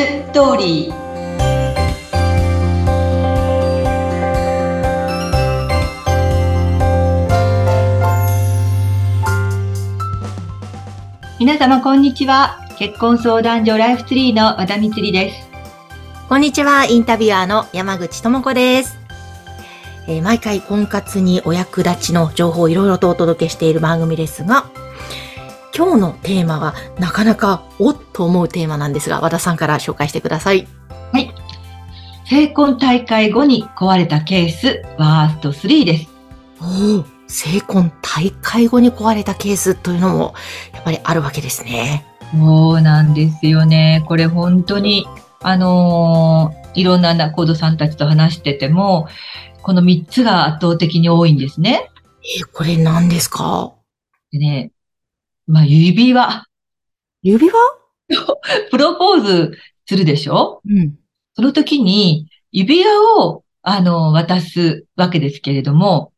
ストーリー皆様こんにちは結婚相談所ライフツリーの和田光ですこんにちは、インタビュアーの山口智子です。えー毎回婚活にお役立ちの情報をいろいろとお届けしている番組ですが、今日のテーマはなかなかおっと思うテーマなんですが、和田さんから紹介してください。成婚大会後に壊れたケースワースト3ですおお、成婚大会後に壊れたケースというのもやっぱりあるわけですね。そうなんですよね。これ本当に、あのーいろんな仲人さんたちと話してても、この3つが圧倒的に多いんですね。えーこれ何ですか？でね、まあ指輪、指輪？プロポーズするでしょ？うん。その時に指輪を、あの、渡すわけですけれども、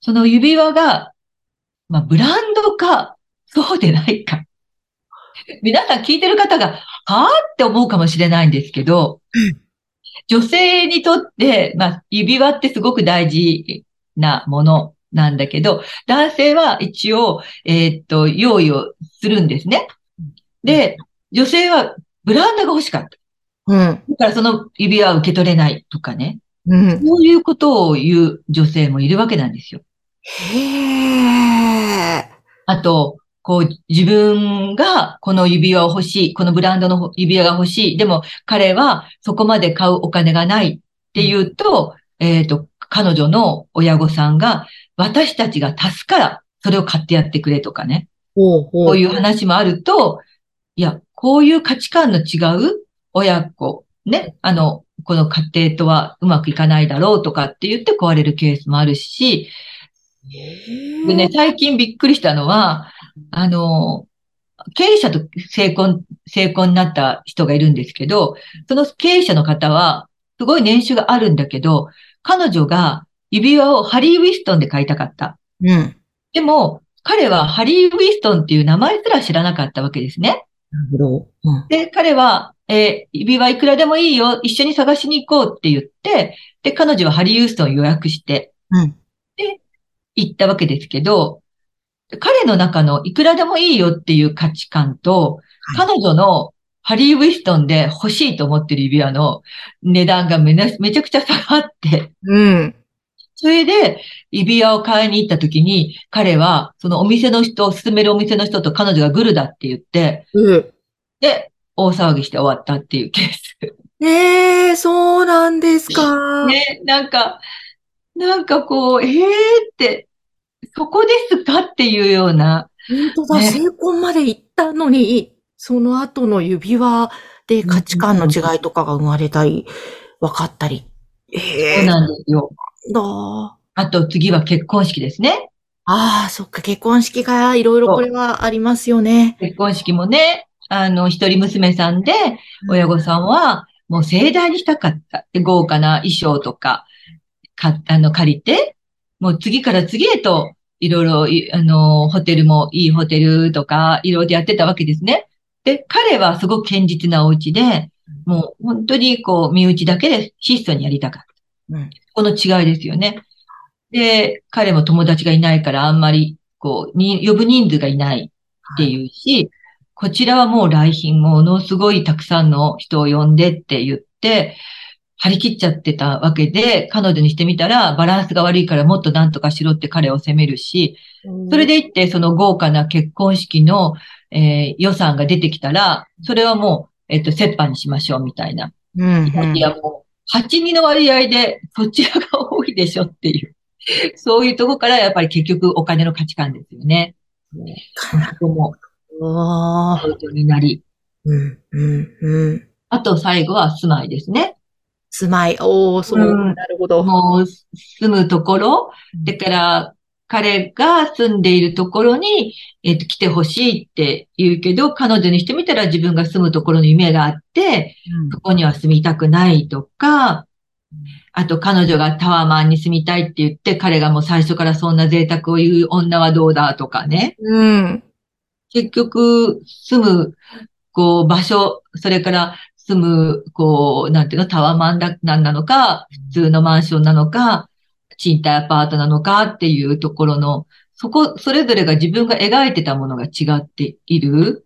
その指輪が、まあブランドか、そうでないか。皆さん聞いてる方が、はぁって思うかもしれないんですけど、女性にとって、まあ、指輪ってすごく大事なものなんだけど、男性は一応、えーっと、用意をするんですね。で、女性はブランドが欲しかった。うん。だからその指輪は受け取れないとかね。うん。そういうことを言う女性もいるわけなんですよ。へー。あと、こう、自分がこの指輪を欲しい、このブランドの指輪が欲しい。でも彼はそこまで買うお金がないっていうと、えっ、と、彼女の親御さんが私たちが足すからそれを買ってやってくれとかね。こういう話もあると、いや、こういう価値観の違う親子、ね、あの、この家庭とはうまくいかないだろうとかって言って壊れるケースもあるし、でね、最近びっくりしたのは、あの、経営者と成婚、成婚になった人がいるんですけど、その経営者の方は、すごい年収があるんだけど、彼女が指輪をハリー・ウィストンで買いたかった。うん。でも、彼はハリー・ウィストンっていう名前すら知らなかったわけですね。なるほど。うん。で、彼は、えー指輪いくらでもいいよ、一緒に探しに行こうって言って、で、彼女はハリー・ウィストンを予約してうん。行ったわけですけど、彼の中のいくらでもいいよっていう価値観と、はい彼女のハリー・ウィストンで欲しいと思ってる指輪の値段がめなめちゃくちゃ下があって、うん。それで、指輪を買いに行った時に、彼は、そのお店の人、勧めるお店の人と彼女がグルだって言って、うん。で、大騒ぎして終わったっていうケース。ええそうなんですか。ね、なんか、なんかこう、ええって、そこですかっていうような、本当だ、ね成婚まで行ったのに、その後の指輪で価値観の違いとかが生まれたり、分かったり。ええそうなんですよ。だああと次は結婚式ですね。あー、そっか、結婚式がいろいろこれはありますよね。結婚式もね、あの、一人娘さんで、親御さんは、もう盛大にしたかった。で豪華な衣装とか、か、あの、借りて、もう次から次へと、いろいろい、あの、ホテルもいいホテルとか、いろいろやってたわけですね。で、彼はすごく堅実なお家で、もう本当にこう、身内だけで質素にやりたかった。うん。この違いですよね。で、彼も友達がいないからあんまり、こう、に、呼ぶ人数がいないっていうし、こちらはもう来賓ものすごいたくさんの人を呼んでって言って、張り切っちゃってたわけで、彼女にしてみたらバランスが悪いからもっと何とかしろって彼を責めるし、それで言ってその豪華な結婚式の、えー予算が出てきたら、それはもう、えっと、折半にしましょうみたいな。うん、うん8人の割合で、そちらが多いでしょっていう。そういうとこから、やっぱり結局お金の価値観ですよね。そこも、になり。うん、うん、うん。あと、最後は住まいですね。住まい、おー、そう、うんなるほど。もう、住むところ、だから、彼が住んでいるところに、えっと、来てほしいって言うけど、彼女にしてみたら自分が住むところに夢があって、そこには住みたくないとか、あと彼女がタワーマンに住みたいって言って、彼がもう最初からそんな贅沢を言う女はどうだとかね。うん。結局、住む、こう、場所、それから住む、こう、なんていうの、タワーマンだ、なんなのか、普通のマンションなのか、賃貸アパートなのかっていうところの、そこ、それぞれが自分が描いてたものが違っている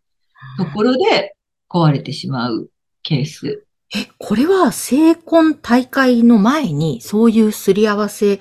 ところで壊れてしまうケース。え、これは成婚大会の前にそういうすり合わせ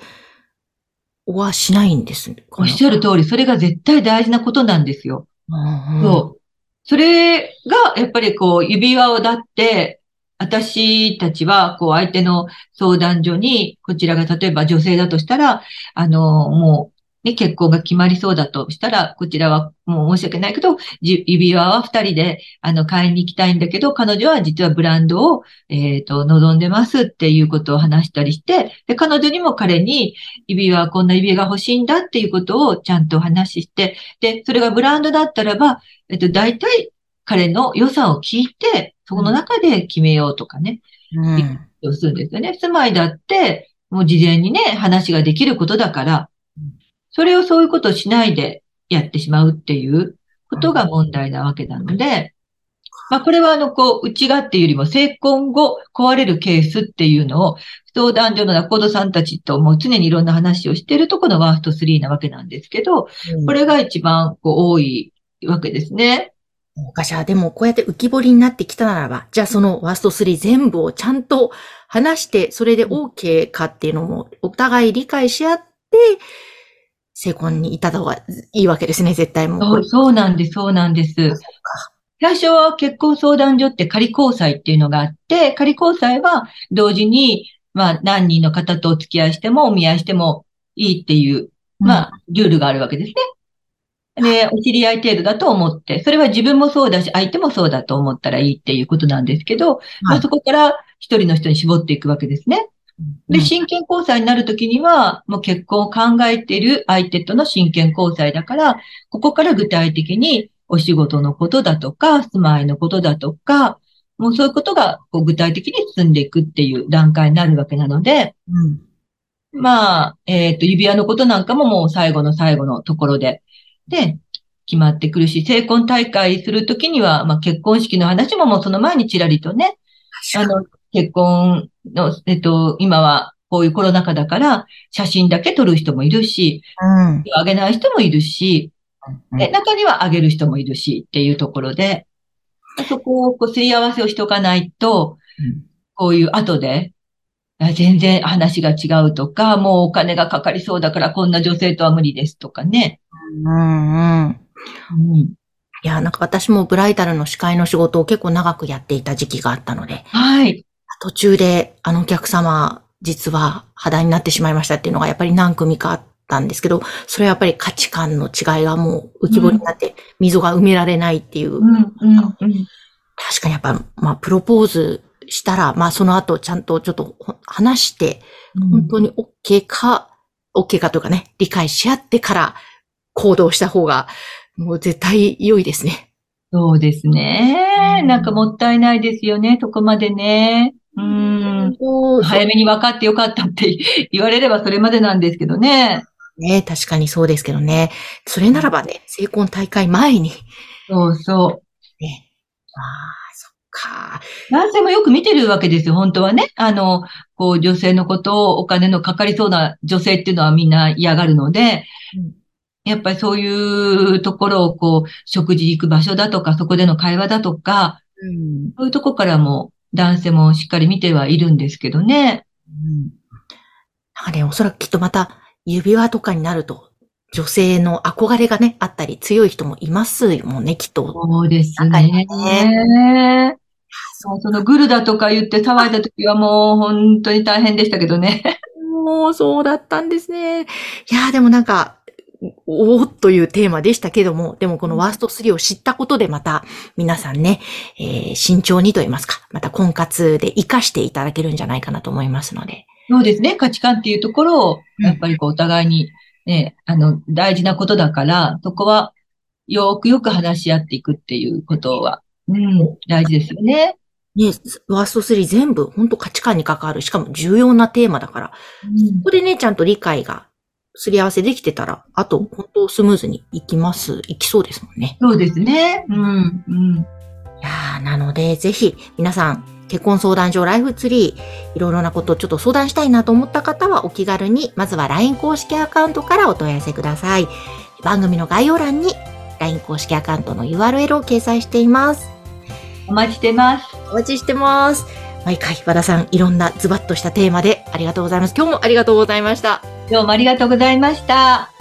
はしないんですか？おっしゃる通り、それが絶対大事なことなんですよ。うんうんそう。それが、やっぱりこう、指輪をだって、私たちは、こう、相手の相談所に、こちらが例えば女性だとしたら、あの、もう、ね、結婚が決まりそうだとしたら、こちらはもう申し訳ないけど、指輪は二人で、あの、買いに行きたいんだけど、彼女は実はブランドを、えっ、と、望んでますっていうことを話したりして、で、彼女にも彼に、指輪は、こんな指輪が欲しいんだっていうことをちゃんと話しして、で、それがブランドだったらば、えっと、大体彼の良さを聞いて、そこの中で決めようとかね、うんをするんですよね。住まいだって、もう事前にね、話ができることだからうん、それをそういうことをしないでやってしまうっていうことが問題なわけなので、まあこれはあの、こう、内がっていうよりも成婚後壊れるケースっていうのを、相談所の仲人さんたちともう常にいろんな話をしているところのワースト3なわけなんですけど、これが一番こう多いわけですね。かしら、でもこうやって浮き彫りになってきたならば、じゃあそのワースト3全部をちゃんと話して、それで OK かっていうのもお互い理解し合って、成婚に至った方がいいわけですね、絶対もう。そうそうなんです、そうなんです。最初は結婚相談所って仮交際っていうのがあって、仮交際は同時に、まあ何人の方とお付き合いしてもお見合いしてもいいっていう、まあルールがあるわけですね。で、お知り合い程度だと思って、それは自分もそうだし、相手もそうだと思ったらいいっていうことなんですけど、まあそこから一人の人に絞っていくわけですね。で、真剣交際になるときには、もう結婚を考えている相手との真剣交際だから、ここから具体的にお仕事のことだとか、住まいのことだとか、もうそういうことがこう具体的に進んでいくっていう段階になるわけなので、うん。まあ、えっ、と、指輪のことなんかももう最後の最後のところで、で、決まってくるし、成婚大会するときには、まあ結婚式の話ももうその前にちらりとね、あの、結婚の、えっと、今はこういうコロナ禍だから、写真だけ撮る人もいるし、うん。あげない人もいるし、で、中にはあげる人もいるしっていうところで、そこをこうすり合わせをしておかないと、こういう後で、あ全然話が違うとか、もうお金がかかりそうだからこんな女性とは無理ですとかね。うんうん。うん、いや、なんか私もブライダルの司会の仕事を結構長くやっていた時期があったので、はい。途中であのお客様、実は肌になってしまいましたっていうのがやっぱり何組かあったんですけど、それはやっぱり価値観の違いがもう浮き彫りになって、溝が埋められないっていう、うん、うん、うん。確かにやっぱ、まあ、プロポーズしたら、まあ、その後ちゃんとちょっとほ話して、本当に OK か、OK かというかね、理解し合ってから行動した方が、もう絶対良いですね。そうですね。なんかもったいないですよね、そこまでね。うん。早めに分かってよかったって 言われればそれまでなんですけどね。ね、確かにそうですけどね。それならばね、成婚大会前に、そうそう。ね。ああ、そっか。男性もよく見てるわけですよ、本当はね。あの、こう、女性のことをお金のかかりそうな女性っていうのはみんな嫌がるので、うんやっぱりそういうところをこう、食事行く場所だとか、そこでの会話だとか、うん。そういうとこからも男性もしっかり見てはいるんですけどね。うん。なんかね、おそらくきっとまた指輪とかになると、女性の憧れがね、あったり強い人もいますもんね、きっと。そうですねは。そうそのグルだとか言って騒いだ時はもう本当に大変でしたけどね。もうそうだったんですね。いやーでもなんか、おーっというテーマでしたけども、でもこのワースト3を知ったことでまた皆さんね、えー慎重にと言いますか、また婚活で活かしていただけるんじゃないかなと思いますので。そうですね。価値観っていうところを、うんやっぱりこうお互いに、ね、あの、大事なことだから、そこは、よくよく話し合っていくっていうことは、うん、大事ですよね。ね、ワースト3全部本当価値観に関わる、しかも重要なテーマだから、うんここでね、ちゃんと理解がすり合わせできてたら、あと本当スムーズにいきます、いきそうですもんね。そうですね。うん、うん。いやーなので、ぜひ、皆さん、結婚相談所ライフツリー、いろいろなことをちょっと相談したいなと思った方はお気軽に、まずは LINE 公式アカウントからお問い合わせください。番組の概要欄に LINE 公式アカウントの URL を掲載しています。お待ちしてます。お待ちしてます。毎回、和田さん、いろんなズバッとしたテーマでありがとうございます。今日もありがとうございました。どうもありがとうございました。